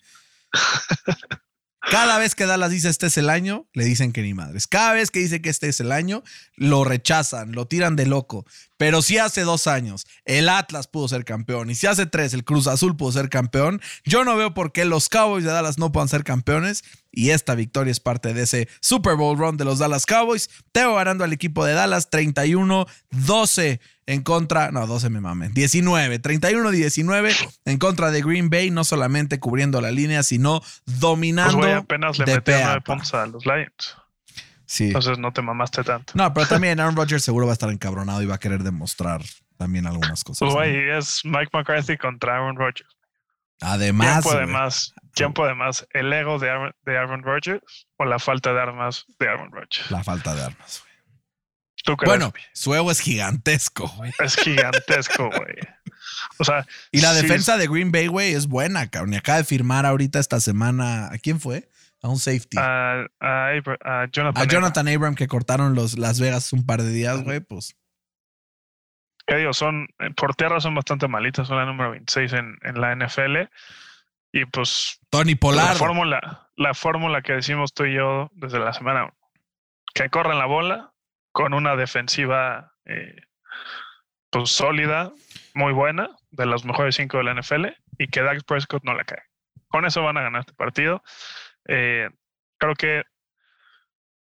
Cada vez que Dallas dice este es el año, le dicen que ni madres. Cada vez que dice que este es el año, lo rechazan, lo tiran de loco. Pero si hace dos años el Atlas pudo ser campeón y si hace tres el Cruz Azul pudo ser campeón, yo no veo por qué los Cowboys de Dallas no puedan ser campeones. Y esta victoria es parte de ese Super Bowl run de los Dallas Cowboys. Tengo ganando al equipo de Dallas 31-12 en contra, no, 12 me mamen, 19, 31-19 en contra de Green Bay, no solamente cubriendo la línea, sino Pues dominando apenas le de pa. puntos a los Lions. Sí. Entonces no te mamaste tanto. No, pero también Aaron Rodgers seguro va a estar encabronado y va a querer demostrar también algunas cosas. Pues ¿no? güey, es Mike McCarthy contra Aaron Rodgers. ¿Quién Además, puede güey, más? ¿Quién puede más? ¿El ego de Aaron, de Aaron Rodgers o la falta de armas de Aaron Rodgers? la falta de armas. Güey. ¿Tú crees? Bueno, su ego es gigantesco, güey. es gigantesco, güey. O sea, Y la sí, defensa de Green Bay, güey, es buena, cabrón. Y acaba de firmar ahorita esta semana. ¿A quién fue? A un safety. A, a Abra- a Jonathan. a Jonathan Abram que cortaron los Las Vegas un par de días, güey, pues. ¿Qué digo? Son, eh, por tierra son bastante malitas, son la número 26 en, en la NFL. Y pues Tony la Pollard. fórmula, la fórmula que decimos tú y yo desde la semana que corren la bola con una defensiva eh, pues sólida, muy buena, de los mejores cinco de la NFL, y que Dak Prescott no la cae. Con eso van a ganar este partido. Eh, creo que.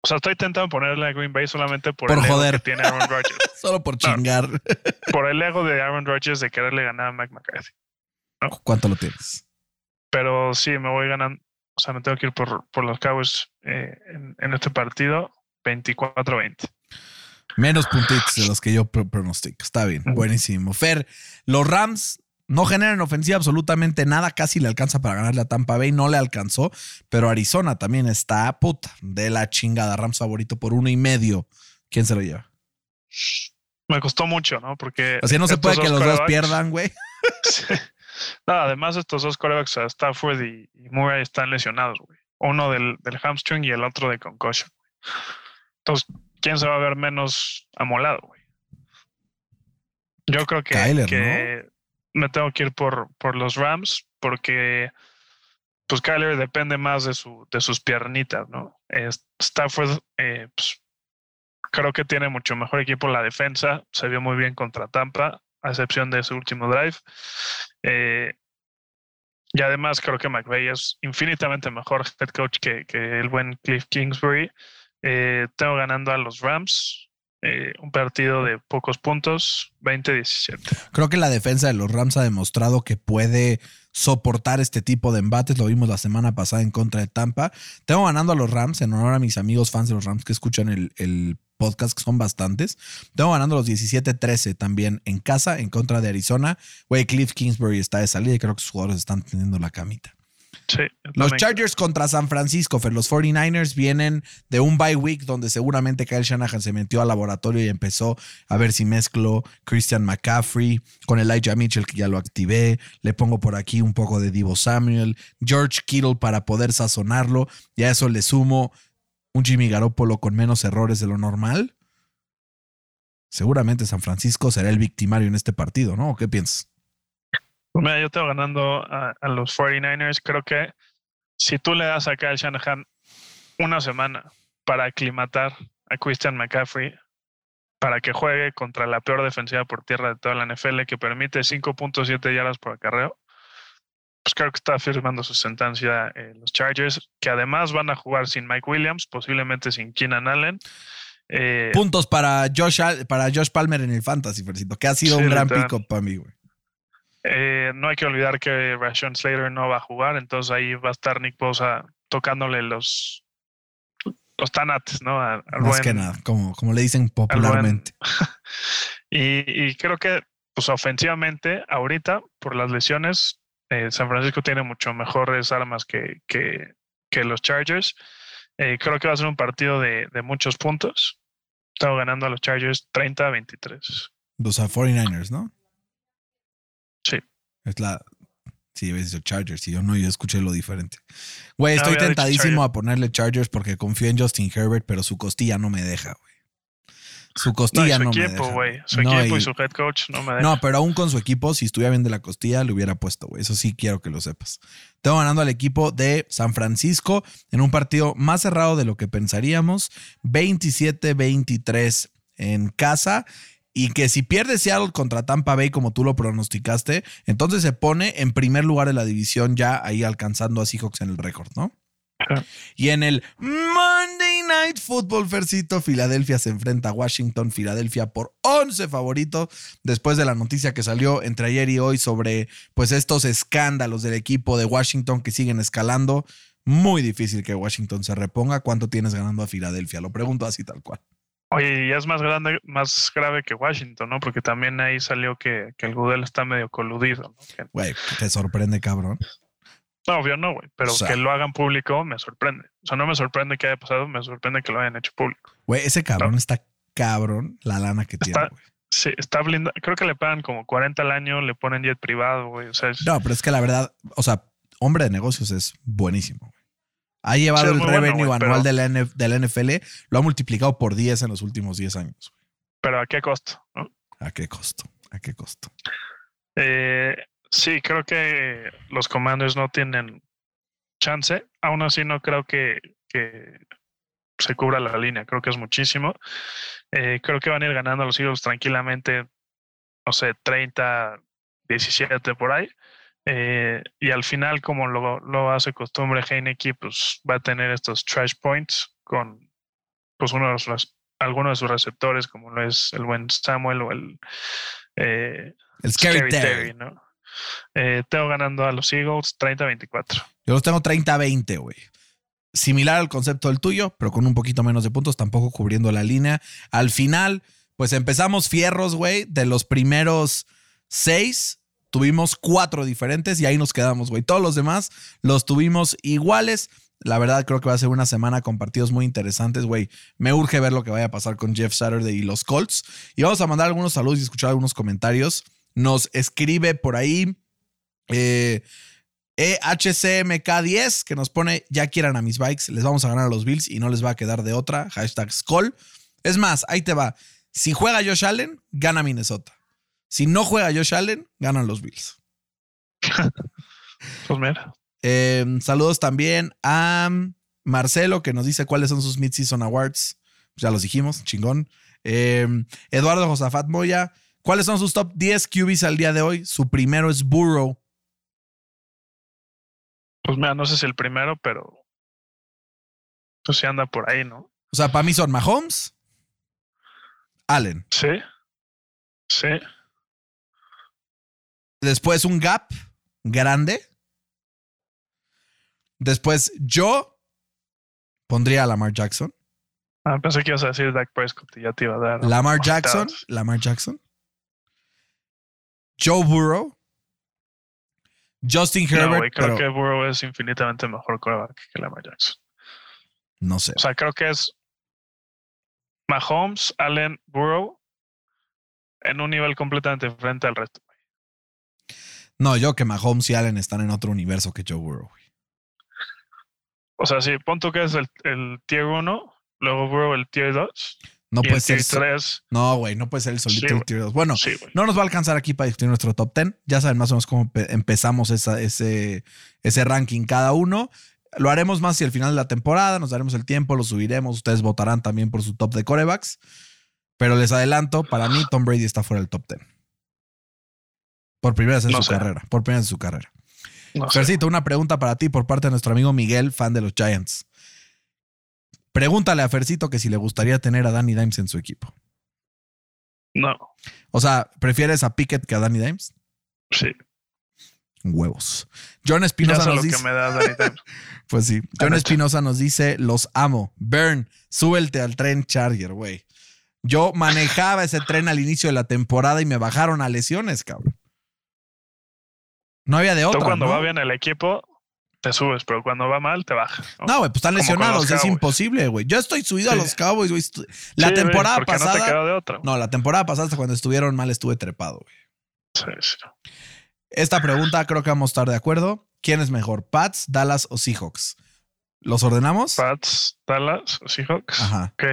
O sea, estoy intentando ponerle a Green Bay solamente por, Por el ego joder. que tiene Aaron Rodgers. Solo por chingar. por el ego de Aaron Rodgers de quererle ganar a Mike McCarthy. ¿Cuánto lo tienes? Pero sí, me voy ganando. O sea, me tengo que ir por, por los Cowboys eh, en, en este partido 24-20. Menos puntitos de los que yo pro- pronostico. Está bien, buenísimo. Fer, los Rams no generan ofensiva absolutamente nada. Casi le alcanza para ganarle a Tampa Bay. No le alcanzó. Pero Arizona también está puta de la chingada. Rams favorito por uno y medio. ¿Quién se lo lleva? Me costó mucho, ¿no? Porque. Sea, no se puede que los dos pierdan, güey. Sí. No, además, estos dos corebacks, Stafford y, y Murray, están lesionados, güey. Uno del, del hamstring y el otro de concussion. Entonces, ¿quién se va a ver menos amolado, güey? Yo creo que, me tengo que ir por, por los Rams porque pues Kyler depende más de, su, de sus piernitas, ¿no? Stafford, eh, pues, creo que tiene mucho mejor equipo en la defensa. Se vio muy bien contra Tampa, a excepción de su último drive. Eh, y además creo que McVay es infinitamente mejor head coach que, que el buen Cliff Kingsbury. Eh, tengo ganando a los Rams. eh, un partido de pocos puntos, 20-17. Creo que la defensa de los Rams ha demostrado que puede soportar este tipo de embates. Lo vimos la semana pasada en contra de Tampa. Tengo ganando a los Rams en honor a mis amigos fans de los Rams que escuchan el, el podcast, que son bastantes. Tengo ganando los 17-13 también en casa en contra de Arizona. Güey, Cliff Kingsbury está de salida y creo que sus jugadores están teniendo la camita. Sí, Los Chargers contra San Francisco, Fer. Los 49ers vienen de un bye week donde seguramente Kyle Shanahan se metió al laboratorio y empezó a ver si mezclo Christian McCaffrey con Elijah Mitchell, que ya lo activé. Le pongo por aquí un poco de Divo Samuel, George Kittle para poder sazonarlo. Y a eso le sumo un Jimmy Garoppolo con menos errores de lo normal. Seguramente San Francisco será el victimario en este partido, ¿no? ¿O ¿Qué piensas? Pues Mira, yo tengo ganando a, a los 49ers. Creo que si tú le das a Kyle Shanahan una semana para aclimatar a Christian McCaffrey, para que juegue contra la peor defensiva por tierra de toda la NFL, que permite 5.7 yardas por acarreo, pues creo que está firmando su sentencia eh, los Chargers, que además van a jugar sin Mike Williams, posiblemente sin Keenan Allen. Eh, Puntos para Josh, para Josh Palmer en el Fantasy, Fercito, que ha sido Sí, un gran pick-up para mí, güey. Eh, no hay que olvidar que Rashawn Slater no va a jugar, entonces ahí va a estar Nick Bosa tocándole los los tanates, ¿no? Al Más buen- que nada, como, como le dicen popularmente. Y, y creo que, pues ofensivamente, ahorita, por las lesiones, eh, San Francisco tiene mucho mejores armas que, que, que los Chargers. Eh, creo que va a ser un partido de, de muchos puntos. Estamos ganando a los Chargers 30 a 23. Los a 49ers, ¿no? Sí. Es la. Sí, habías dicho Chargers. Y yo no, yo escuché lo diferente. Güey, estoy tentadísimo a ponerle Chargers porque confío en Justin Herbert, pero su costilla no me deja, güey. Su No, y costilla su no, me equipo, deja. güey. Su No, equipo y... y- su head coach no me dejan. No, pero aún con su equipo, si estuviera bien de la costilla, le hubiera puesto, güey. Eso sí quiero que lo sepas. Tengo ganando al equipo de San Francisco en un partido más cerrado de lo que pensaríamos. 27-23 en casa. Y que si pierde Seattle contra Tampa Bay, como tú lo pronosticaste, entonces se pone en primer lugar de la división, ya ahí alcanzando a Seahawks en el récord, ¿no? Y en el Monday Night Football, Fercito, Filadelfia se enfrenta a Washington, Filadelfia por 11 favoritos, después de la noticia que salió entre ayer y hoy sobre pues estos escándalos del equipo de Washington que siguen escalando. Muy difícil que Washington se reponga. ¿Cuánto tienes ganando a Filadelfia? Lo pregunto así tal cual. Oye, y es más grande, más grave que Washington, ¿no? Porque también ahí salió que, que el Goodell está medio coludido, Güey, te sorprende, cabrón. no, obvio no, güey. Pero O sea- que lo hagan público me sorprende. O sea, no me sorprende que haya pasado, me sorprende que lo hayan hecho público. Güey, ese cabrón está cabrón la lana que tiene, güey. Sí, está blindado. Creo que le pagan como 40 al año, le ponen jet privado, güey. O sea, es- No, pero es que la verdad, o sea, hombre de negocios es buenísimo. Ha llevado Sí, el bueno, revenue anual de la, N- de la NFL, lo ha multiplicado por 10 en los últimos 10 años. pero ¿a qué costo? no? ¿A qué costo? ¿A qué costo? Eh, sí, creo que los comandos no tienen chance. Aún así, no creo que, que se cubra la línea. Creo que es muchísimo. Eh, creo que van a ir ganando los Eagles tranquilamente, no sé, 30, 17 por ahí. Eh, y al final, como lo, lo hace costumbre Heineke, pues va a tener estos trash points con pues uno de los, algunos de sus receptores, como lo es el buen Samuel o el, eh, El Scary, Terry. ¿no? Eh, tengo ganando a los Eagles 30-24. Yo los tengo 30-20, güey. Similar al concepto del tuyo, pero con un poquito menos de puntos, tampoco cubriendo la línea. Al final, pues empezamos fierros, güey. De los primeros seis, tuvimos cuatro diferentes y ahí nos quedamos, güey. Todos los demás los tuvimos iguales. La verdad, creo que va a ser una semana con partidos muy interesantes, güey. Me urge ver lo que vaya a pasar con Jeff Saturday y los Colts. Y vamos a mandar algunos saludos y escuchar algunos comentarios. Nos escribe por ahí eh, EHCMK10 que nos pone, ya quieran a mis bikes, les vamos a ganar a los Bills y no les va a quedar de otra. Hashtag Skull. Es más, ahí te va. Si juega Josh Allen, gana Minnesota. Si no juega Josh Allen, ganan los Bills. Pues mira. Eh, saludos también a Marcelo, que nos dice cuáles son sus Mid-Season Awards. Ya los dijimos, chingón. Eh, Eduardo Josafat Moya, ¿cuáles son sus top 10 QBs al día de hoy? Su primero es Burrow. Pues mira, no sé si el primero, pero pues sí anda por ahí, ¿no? O sea, para mí son Mahomes, Allen. Sí. Sí. Después un gap grande. Después yo pondría a Lamar Jackson. Ah, pensé que ibas a decir Dak Prescott y ya te iba a dar. Lamar. Jackson. Lamar Jackson. Joe Burrow. Justin No, Herbert. güey, creo pero que Burrow es infinitamente mejor quarterback que Lamar Jackson. no sé. O sea, creo que es Mahomes, Allen, Burrow en un nivel completamente diferente al resto. No, yo que Mahomes y Allen están en otro universo que Joe Burrow. O sea, si pon tú que es el, el tier 1, luego Burrow el tier 2. No puede el ser. 3. No, güey, no puede ser el solito Sí, el tier dos. Bueno, Sí, güey. no nos va a alcanzar aquí para discutir nuestro top 10. Ya saben más o menos cómo pe- empezamos esa- ese, ese ranking cada uno. Lo haremos más si al final de la temporada, nos daremos el tiempo, lo subiremos. Ustedes votarán también por su top de corebacks. Pero les adelanto, para mí Tom Brady está fuera del top 10. Por primera vez en No su sé. carrera. Por primera vez en su carrera. No sé. Fercito, una pregunta para ti por parte de nuestro amigo Miguel, fan de los Giants. Pregúntale a Fercito que si le gustaría tener a Danny Dimes en su equipo. No, O sea, ¿prefieres a Pickett que a Danny Dimes? sí. Huevos. John Espinosa nos dice. que me da Danny Dimes. Pues sí. John. Espinosa nos dice: Los amo. Burn, súbelte al tren Charger, güey. Yo manejaba ese tren al inicio de la temporada y me bajaron a lesiones, cabrón. No había de Tú otra. cuando ¿no? va bien el equipo, te subes, pero cuando va mal, te baja. ¿no? No, güey, pues están lesionados, es imposible, güey. Yo estoy subido a los Cowboys, güey. La Sí, temporada no te pasada. queda de otra. No, la temporada pasada, hasta cuando estuvieron mal, estuve trepado, güey. Sí, sí. Esta pregunta creo que vamos a estar de acuerdo. ¿Quién es mejor, Pats, Dallas o Seahawks? ¿Los ordenamos? Pats, Dallas, Seahawks. Ajá. Ok,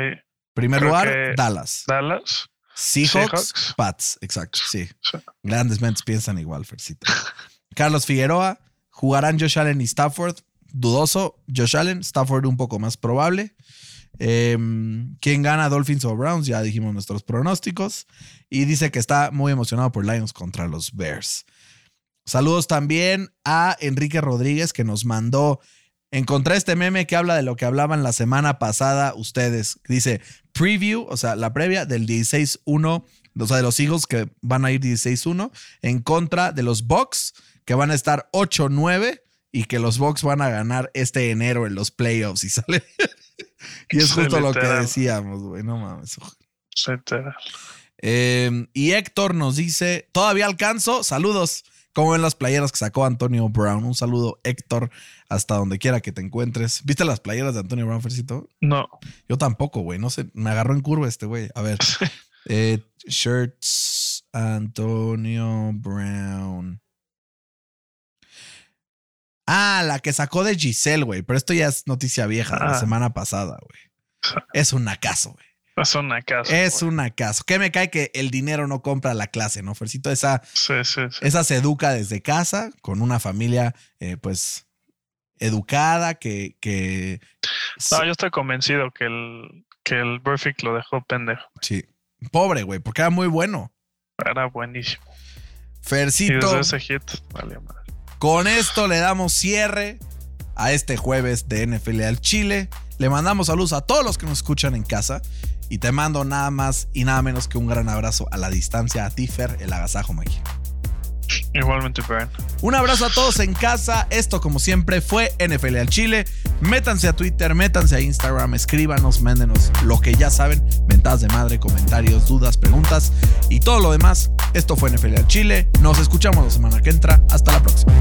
Primer creo lugar, Dallas. Dallas. Seahawks, Seahawks. Pats. Exacto, sí. Sí. Grandes mentes piensan igual, Fercito. Carlos Figueroa, ¿jugarán Josh Allen y Stafford? Dudoso. Josh Allen, Stafford un poco más probable. Eh, ¿Quién gana, Dolphins o Browns? Ya dijimos nuestros pronósticos. Y dice que está muy emocionado por Lions contra los Bears. Saludos también a Enrique Rodríguez que nos mandó. Encontré este meme que habla de lo que hablaban la semana pasada ustedes. Dice preview, o sea, la previa del 16-1, o sea, de los Eagles que van a ir 16-1 en contra de los Bucks que van a estar 8-9 y que los Bucks van a ganar este enero en los playoffs y sale. y es justo lo que decíamos, güey, no mames. Eh, y Héctor nos dice: Todavía alcanzo. Saludos. Como en las playeras que sacó Antonio Brown. Un saludo, Héctor, hasta donde quiera que te encuentres. ¿Viste las playeras de Antonio Brown, Fercito? No. Yo tampoco, güey. No sé, me agarró en curva este güey. A ver. Eh, shirts Antonio Brown. Ah, la que sacó de Giselle, güey. Pero esto ya es noticia vieja de la Ah. semana pasada, güey. Es un acaso, güey. Es una casa. Es un acaso. ¿Qué me cae que el dinero no compra la clase, no, Fercito? Esa, Sí, sí, sí. esa se educa desde casa, con una familia, eh, pues, educada, que... que No, yo estoy convencido que el, que el Burfict lo dejó pendejo. sí. Pobre, güey, porque era muy bueno. Era buenísimo. Y Fercito, desde ese hit, vale, madre. Con esto le damos cierre a este jueves de NFL al Chile. Le mandamos saludos a todos los que nos escuchan en casa. Y te mando nada más y nada menos que un gran abrazo a la distancia a Tifer, el agasajo mágico. Igualmente, Brian. Un abrazo a todos en casa. Esto, como siempre, fue NFL al Chile. Métanse a Twitter, métanse a Instagram, escríbanos, mándenos lo que ya saben: mentadas de madre, comentarios, dudas, preguntas y todo lo demás. Esto fue NFL al Chile. Nos escuchamos la semana que entra. Hasta la próxima.